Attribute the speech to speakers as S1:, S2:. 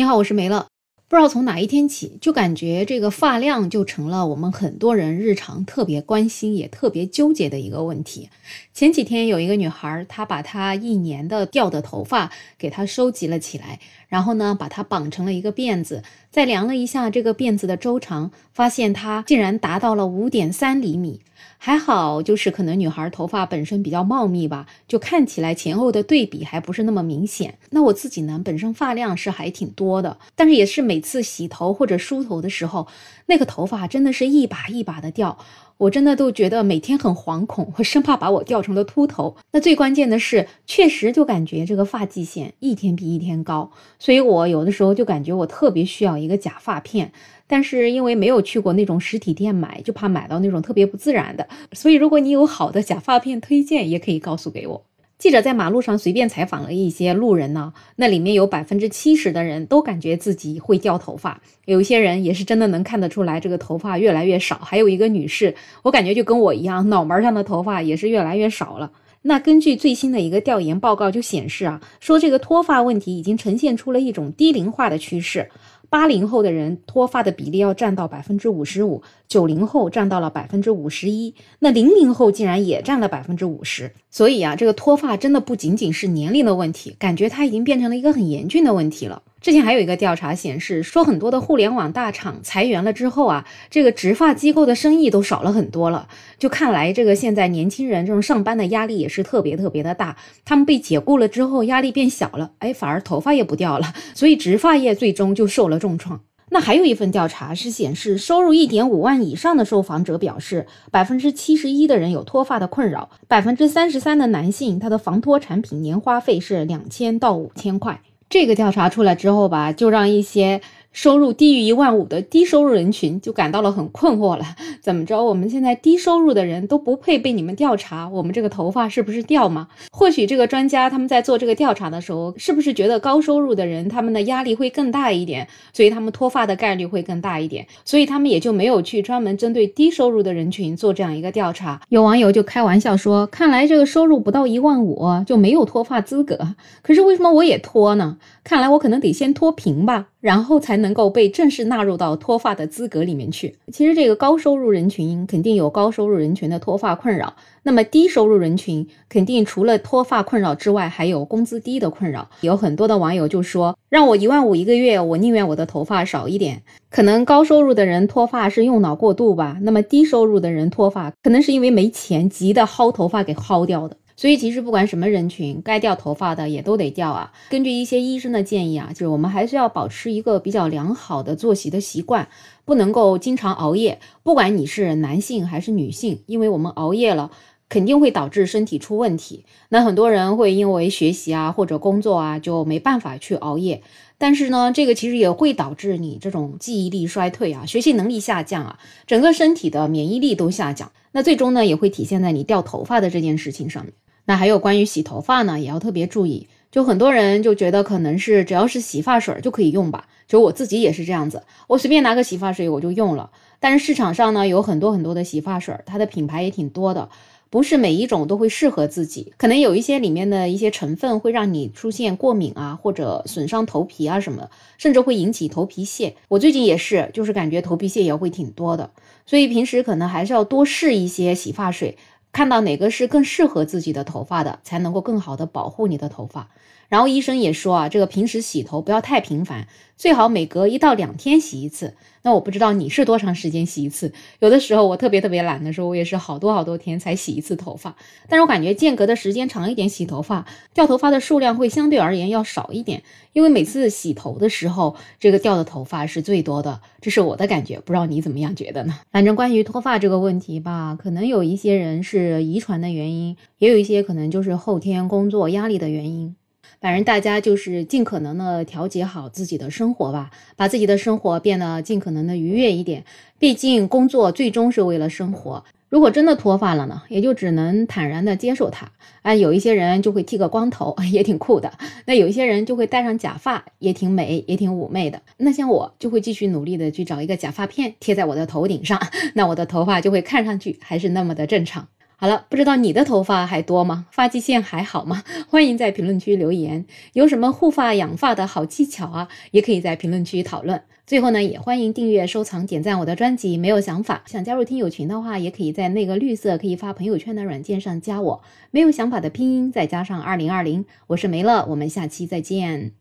S1: 你好，我是梅乐。不知道从哪一天起，就感觉这个发量就成了我们很多人日常特别关心也特别纠结的一个问题。前几天有一个女孩，她把她一年的掉的头发给她收集了起来，然后呢，把它绑成了一个辫子，再量了一下这个辫子的周长，发现它竟然达到了五点三厘米。还好，就是可能女孩头发本身比较茂密吧，就看起来前后的对比还不是那么明显。那我自己呢，本身发量是还挺多的，但是也是每次洗头或者梳头的时候，那个头发真的是一把一把的掉。我真的都觉得每天很惶恐，我生怕把我掉成了秃头。那最关键的是，确实就感觉这个发际线一天比一天高，所以我有的时候就感觉我特别需要一个假发片，但是因为没有去过那种实体店买，就怕买到那种特别不自然的。所以如果你有好的假发片推荐，也可以告诉给我。记者在马路上随便采访了一些路人呢，那里面有百分之七十的人都感觉自己会掉头发，有一些人也是真的能看得出来这个头发越来越少。还有一个女士，我感觉就跟我一样，脑门上的头发也是越来越少了。那根据最新的一个调研报告就显示啊，说这个脱发问题已经呈现出了一种低龄化的趋势。八零后的人脱发的比例要占到百分之五十五，九零后占到了百分之五十一，那零零后竟然也占了百分之五十。所以啊，这个脱发真的不仅仅是年龄的问题，感觉它已经变成了一个很严峻的问题了。之前还有一个调查显示，说很多的互联网大厂裁员了之后啊，这个植发机构的生意都少了很多了。就看来这个现在年轻人这种上班的压力也是特别特别的大。他们被解雇了之后，压力变小了，哎，反而头发也不掉了，所以植发业最终就受了重创。那还有一份调查是显示，收入一点五万以上的受访者表示，百分之七十一的人有脱发的困扰，百分之三十三的男性他的防脱产品年花费是两千到五千块。这个调查出来之后吧，就让一些。收入低于一万五的低收入人群就感到了很困惑了。怎么着？我们现在低收入的人都不配被你们调查？我们这个头发是不是掉吗？或许这个专家他们在做这个调查的时候，是不是觉得高收入的人他们的压力会更大一点，所以他们脱发的概率会更大一点，所以他们也就没有去专门针对低收入的人群做这样一个调查。有网友就开玩笑说：“看来这个收入不到一万五就没有脱发资格。可是为什么我也脱呢？看来我可能得先脱贫吧。”然后才能够被正式纳入到脱发的资格里面去。其实这个高收入人群肯定有高收入人群的脱发困扰，那么低收入人群肯定除了脱发困扰之外，还有工资低的困扰。有很多的网友就说，让我一万五一个月，我宁愿我的头发少一点。可能高收入的人脱发是用脑过度吧，那么低收入的人脱发可能是因为没钱，急的薅头发给薅掉的。所以其实不管什么人群，该掉头发的也都得掉啊。根据一些医生的建议啊，就是我们还是要保持一个比较良好的作息的习惯，不能够经常熬夜。不管你是男性还是女性，因为我们熬夜了，肯定会导致身体出问题。那很多人会因为学习啊或者工作啊就没办法去熬夜，但是呢，这个其实也会导致你这种记忆力衰退啊，学习能力下降啊，整个身体的免疫力都下降。那最终呢，也会体现在你掉头发的这件事情上面。那还有关于洗头发呢，也要特别注意。就很多人就觉得可能是只要是洗发水就可以用吧，就我自己也是这样子，我随便拿个洗发水我就用了。但是市场上呢有很多很多的洗发水，它的品牌也挺多的，不是每一种都会适合自己，可能有一些里面的一些成分会让你出现过敏啊，或者损伤头皮啊什么，甚至会引起头皮屑。我最近也是，就是感觉头皮屑也会挺多的，所以平时可能还是要多试一些洗发水。看到哪个是更适合自己的头发的，才能够更好的保护你的头发。然后医生也说啊，这个平时洗头不要太频繁，最好每隔一到两天洗一次。那我不知道你是多长时间洗一次？有的时候我特别特别懒的时候，我也是好多好多天才洗一次头发。但是我感觉间隔的时间长一点，洗头发掉头发的数量会相对而言要少一点，因为每次洗头的时候，这个掉的头发是最多的。这是我的感觉，不知道你怎么样觉得呢？反正关于脱发这个问题吧，可能有一些人是遗传的原因，也有一些可能就是后天工作压力的原因。反正大家就是尽可能的调节好自己的生活吧，把自己的生活变得尽可能的愉悦一点。毕竟工作最终是为了生活。如果真的脱发了呢，也就只能坦然的接受它。啊，有一些人就会剃个光头，也挺酷的。那有一些人就会戴上假发，也挺美，也挺妩媚的。那像我就会继续努力的去找一个假发片贴在我的头顶上，那我的头发就会看上去还是那么的正常。好了，不知道你的头发还多吗？发际线还好吗？欢迎在评论区留言，有什么护发养发的好技巧啊，也可以在评论区讨论。最后呢，也欢迎订阅、收藏、点赞我的专辑。没有想法，想加入听友群的话，也可以在那个绿色可以发朋友圈的软件上加我。没有想法的拼音再加上二零二零，我是梅乐，我们下期再见。